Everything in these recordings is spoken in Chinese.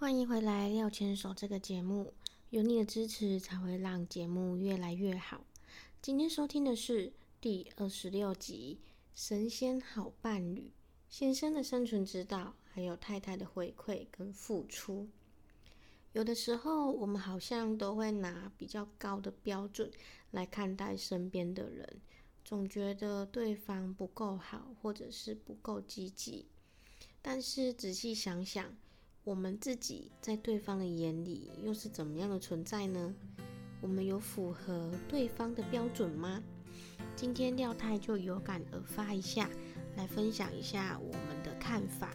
欢迎回来《廖牵手》这个节目，有你的支持才会让节目越来越好。今天收听的是第二十六集《神仙好伴侣》，先生的生存之道，还有太太的回馈跟付出。有的时候，我们好像都会拿比较高的标准来看待身边的人，总觉得对方不够好，或者是不够积极。但是仔细想想，我们自己在对方的眼里又是怎么样的存在呢？我们有符合对方的标准吗？今天廖太就有感而发一下，来分享一下我们的看法。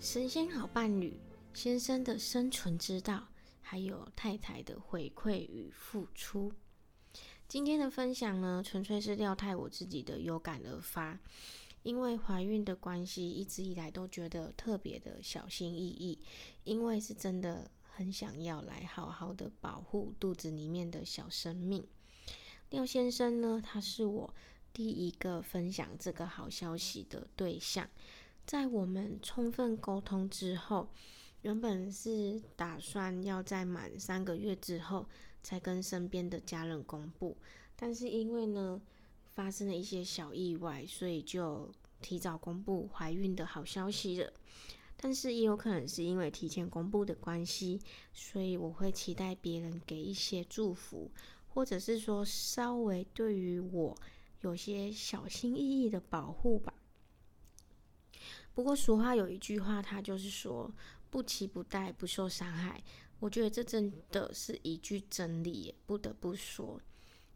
神仙好伴侣，先生的生存之道，还有太太的回馈与付出。今天的分享呢，纯粹是廖太我自己的有感而发。因为怀孕的关系，一直以来都觉得特别的小心翼翼，因为是真的很想要来好好的保护肚子里面的小生命。廖先生呢，他是我第一个分享这个好消息的对象。在我们充分沟通之后，原本是打算要在满三个月之后才跟身边的家人公布，但是因为呢发生了一些小意外，所以就提早公布怀孕的好消息了。但是也有可能是因为提前公布的关系，所以我会期待别人给一些祝福，或者是说稍微对于我有些小心翼翼的保护吧。不过俗话有一句话，它就是说“不期不待，不受伤害”。我觉得这真的是一句真理，不得不说，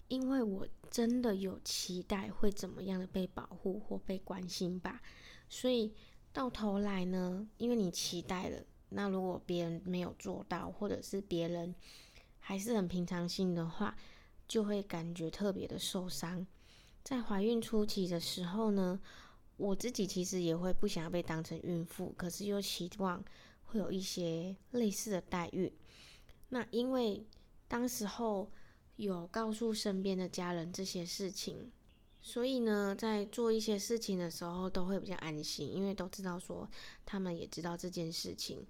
因为我真的有期待会怎么样的被保护或被关心吧。所以到头来呢，因为你期待了，那如果别人没有做到，或者是别人还是很平常心的话，就会感觉特别的受伤。在怀孕初期的时候呢。我自己其实也会不想要被当成孕妇，可是又期望会有一些类似的待遇。那因为当时候有告诉身边的家人这些事情，所以呢，在做一些事情的时候都会比较安心，因为都知道说他们也知道这件事情。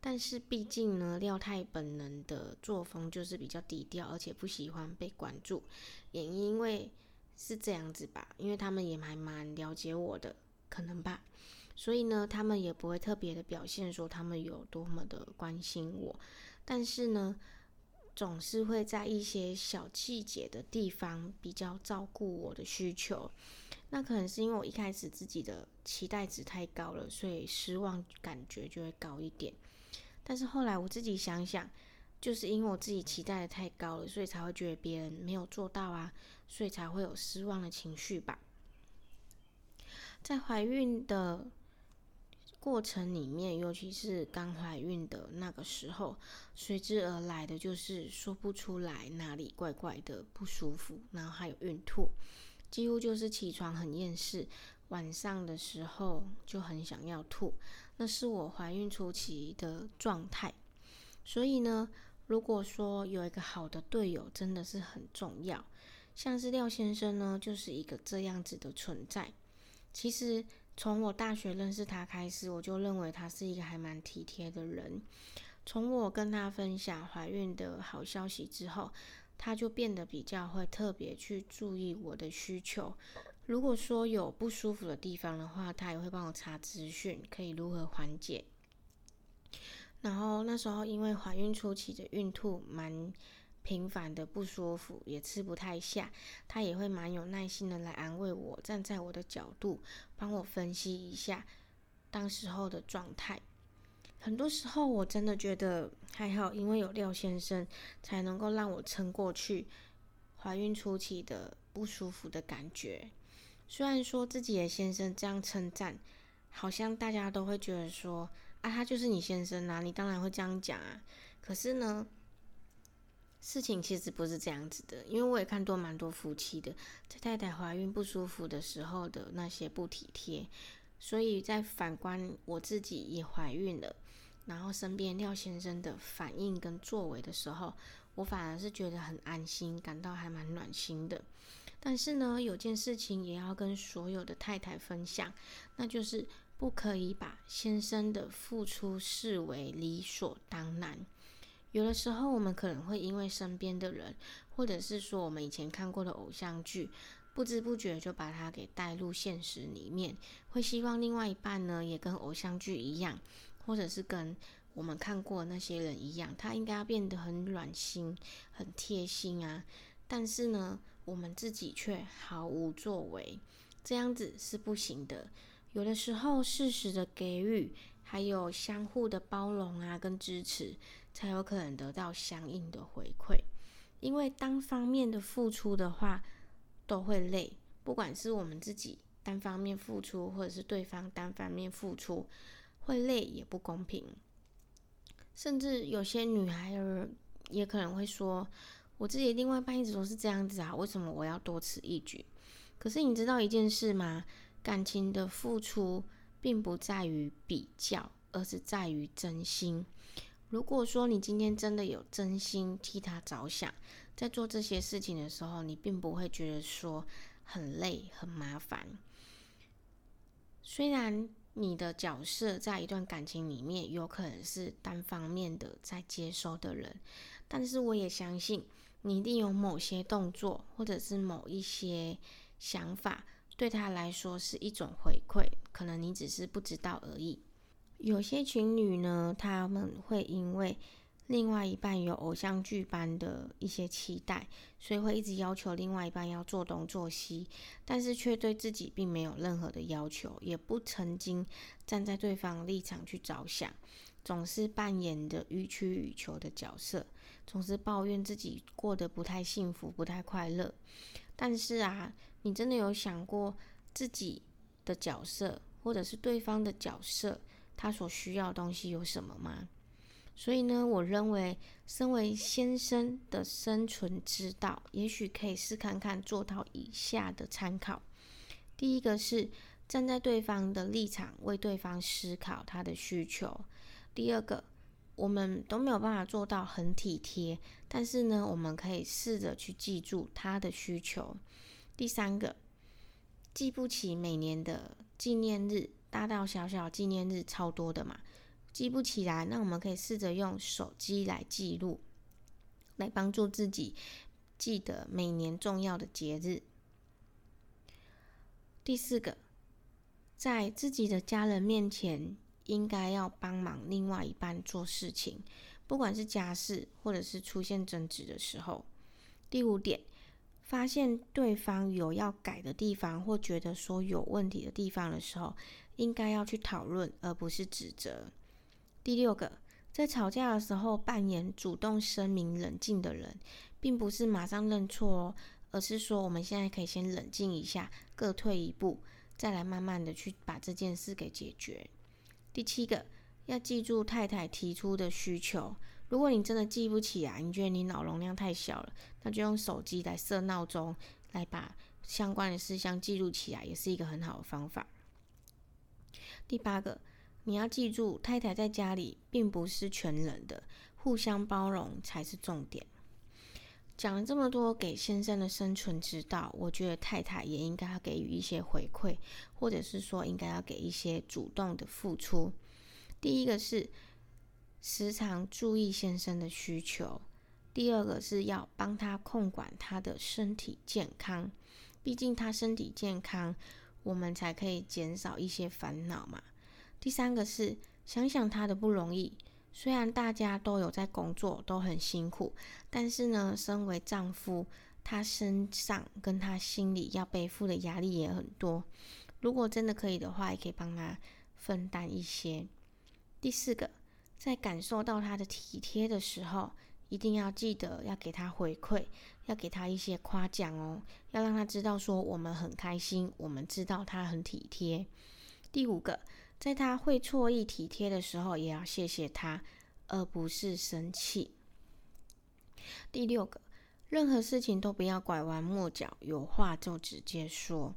但是毕竟呢，廖太本人的作风就是比较低调，而且不喜欢被关注，也因为。是这样子吧，因为他们也还蛮了解我的，可能吧，所以呢，他们也不会特别的表现说他们有多么的关心我，但是呢，总是会在一些小细节的地方比较照顾我的需求。那可能是因为我一开始自己的期待值太高了，所以失望感觉就会高一点。但是后来我自己想想。就是因为我自己期待的太高了，所以才会觉得别人没有做到啊，所以才会有失望的情绪吧。在怀孕的过程里面，尤其是刚怀孕的那个时候，随之而来的就是说不出来哪里怪怪的不舒服，然后还有孕吐，几乎就是起床很厌世，晚上的时候就很想要吐，那是我怀孕初期的状态。所以呢。如果说有一个好的队友真的是很重要，像是廖先生呢，就是一个这样子的存在。其实从我大学认识他开始，我就认为他是一个还蛮体贴的人。从我跟他分享怀孕的好消息之后，他就变得比较会特别去注意我的需求。如果说有不舒服的地方的话，他也会帮我查资讯，可以如何缓解。然后那时候因为怀孕初期的孕吐蛮频繁的不舒服，也吃不太下，他也会蛮有耐心的来安慰我，站在我的角度帮我分析一下当时候的状态。很多时候我真的觉得还好，因为有廖先生，才能够让我撑过去怀孕初期的不舒服的感觉。虽然说自己的先生这样称赞，好像大家都会觉得说啊，他就是你先生啊，你当然会这样讲啊。可是呢，事情其实不是这样子的，因为我也看多蛮多夫妻的，在太太怀孕不舒服的时候的那些不体贴，所以在反观我自己也怀孕了。然后身边廖先生的反应跟作为的时候，我反而是觉得很安心，感到还蛮暖心的。但是呢，有件事情也要跟所有的太太分享，那就是不可以把先生的付出视为理所当然。有的时候，我们可能会因为身边的人，或者是说我们以前看过的偶像剧，不知不觉就把它给带入现实里面，会希望另外一半呢也跟偶像剧一样。或者是跟我们看过的那些人一样，他应该要变得很暖心、很贴心啊。但是呢，我们自己却毫无作为，这样子是不行的。有的时候，适时的给予，还有相互的包容啊，跟支持，才有可能得到相应的回馈。因为单方面的付出的话，都会累。不管是我们自己单方面付出，或者是对方单方面付出。会累也不公平，甚至有些女孩儿也可能会说：“我自己另外一半一直都是这样子啊，为什么我要多此一举？”可是你知道一件事吗？感情的付出并不在于比较，而是在于真心。如果说你今天真的有真心替他着想，在做这些事情的时候，你并不会觉得说很累、很麻烦。虽然。你的角色在一段感情里面有可能是单方面的在接收的人，但是我也相信你一定有某些动作或者是某一些想法对他来说是一种回馈，可能你只是不知道而已。有些情侣呢，他们会因为另外一半有偶像剧般的一些期待，所以会一直要求另外一半要做东做西，但是却对自己并没有任何的要求，也不曾经站在对方立场去着想，总是扮演的予取予求的角色，总是抱怨自己过得不太幸福、不太快乐。但是啊，你真的有想过自己的角色，或者是对方的角色，他所需要的东西有什么吗？所以呢，我认为身为先生的生存之道，也许可以试看看做到以下的参考。第一个是站在对方的立场，为对方思考他的需求。第二个，我们都没有办法做到很体贴，但是呢，我们可以试着去记住他的需求。第三个，记不起每年的纪念日，大大小小纪念日超多的嘛。记不起来，那我们可以试着用手机来记录，来帮助自己记得每年重要的节日。第四个，在自己的家人面前，应该要帮忙另外一半做事情，不管是家事或者是出现争执的时候。第五点，发现对方有要改的地方，或觉得说有问题的地方的时候，应该要去讨论，而不是指责。第六个，在吵架的时候扮演主动声明冷静的人，并不是马上认错哦，而是说我们现在可以先冷静一下，各退一步，再来慢慢的去把这件事给解决。第七个，要记住太太提出的需求。如果你真的记不起啊，你觉得你脑容量太小了，那就用手机来设闹钟，来把相关的事项记录起来，也是一个很好的方法。第八个。你要记住，太太在家里并不是全能的，互相包容才是重点。讲了这么多给先生的生存之道，我觉得太太也应该要给予一些回馈，或者是说应该要给一些主动的付出。第一个是时常注意先生的需求，第二个是要帮他控管他的身体健康，毕竟他身体健康，我们才可以减少一些烦恼嘛。第三个是想想他的不容易，虽然大家都有在工作，都很辛苦，但是呢，身为丈夫，他身上跟他心里要背负的压力也很多。如果真的可以的话，也可以帮他分担一些。第四个，在感受到他的体贴的时候，一定要记得要给他回馈，要给他一些夸奖哦，要让他知道说我们很开心，我们知道他很体贴。第五个，在他会错意体贴的时候，也要谢谢他，而不是生气。第六个，任何事情都不要拐弯抹角，有话就直接说，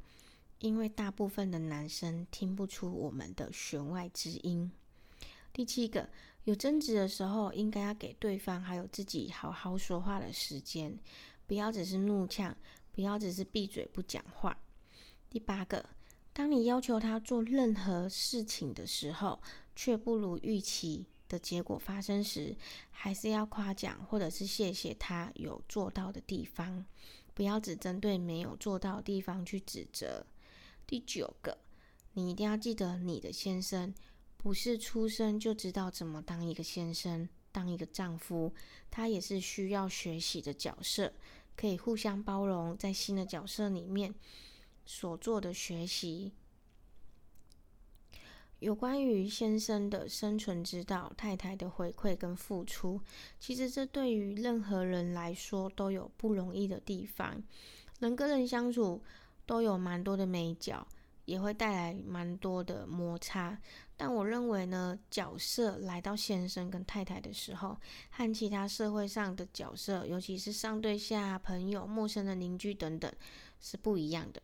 因为大部分的男生听不出我们的弦外之音。第七个，有争执的时候，应该要给对方还有自己好好说话的时间，不要只是怒呛，不要只是闭嘴不讲话。第八个，当你要求他做任何事情的时候，却不如预期。的结果发生时，还是要夸奖或者是谢谢他有做到的地方，不要只针对没有做到的地方去指责。第九个，你一定要记得，你的先生不是出生就知道怎么当一个先生、当一个丈夫，他也是需要学习的角色，可以互相包容，在新的角色里面所做的学习。有关于先生的生存之道，太太的回馈跟付出，其实这对于任何人来说都有不容易的地方。人跟人相处都有蛮多的美角，也会带来蛮多的摩擦。但我认为呢，角色来到先生跟太太的时候，和其他社会上的角色，尤其是上对下、朋友、陌生的邻居等等，是不一样的。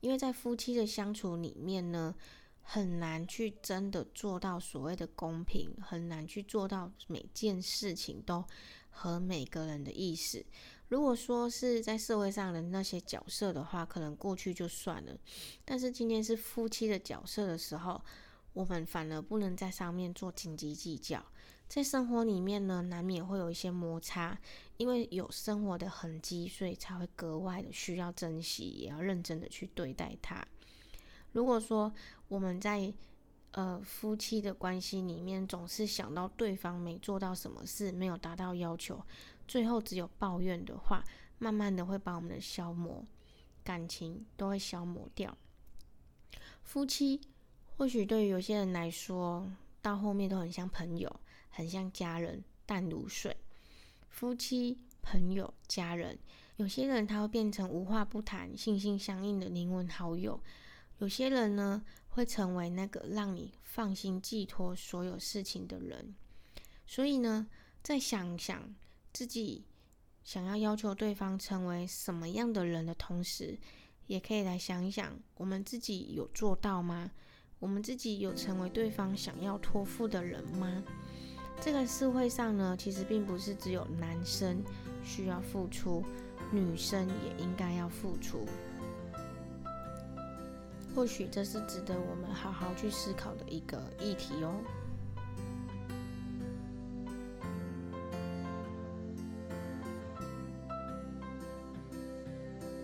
因为在夫妻的相处里面呢。很难去真的做到所谓的公平，很难去做到每件事情都和每个人的意思。如果说是在社会上的那些角色的话，可能过去就算了。但是今天是夫妻的角色的时候，我们反而不能在上面做斤斤计较。在生活里面呢，难免会有一些摩擦，因为有生活的痕迹，所以才会格外的需要珍惜，也要认真的去对待它。如果说我们在呃夫妻的关系里面总是想到对方没做到什么事，没有达到要求，最后只有抱怨的话，慢慢的会把我们的消磨感情都会消磨掉。夫妻或许对于有些人来说，到后面都很像朋友，很像家人，淡如水。夫妻、朋友、家人，有些人他会变成无话不谈、心心相印的灵魂好友。有些人呢，会成为那个让你放心寄托所有事情的人。所以呢，再想想自己想要要求对方成为什么样的人的同时，也可以来想一想，我们自己有做到吗？我们自己有成为对方想要托付的人吗？这个社会上呢，其实并不是只有男生需要付出，女生也应该要付出。或许这是值得我们好好去思考的一个议题哦。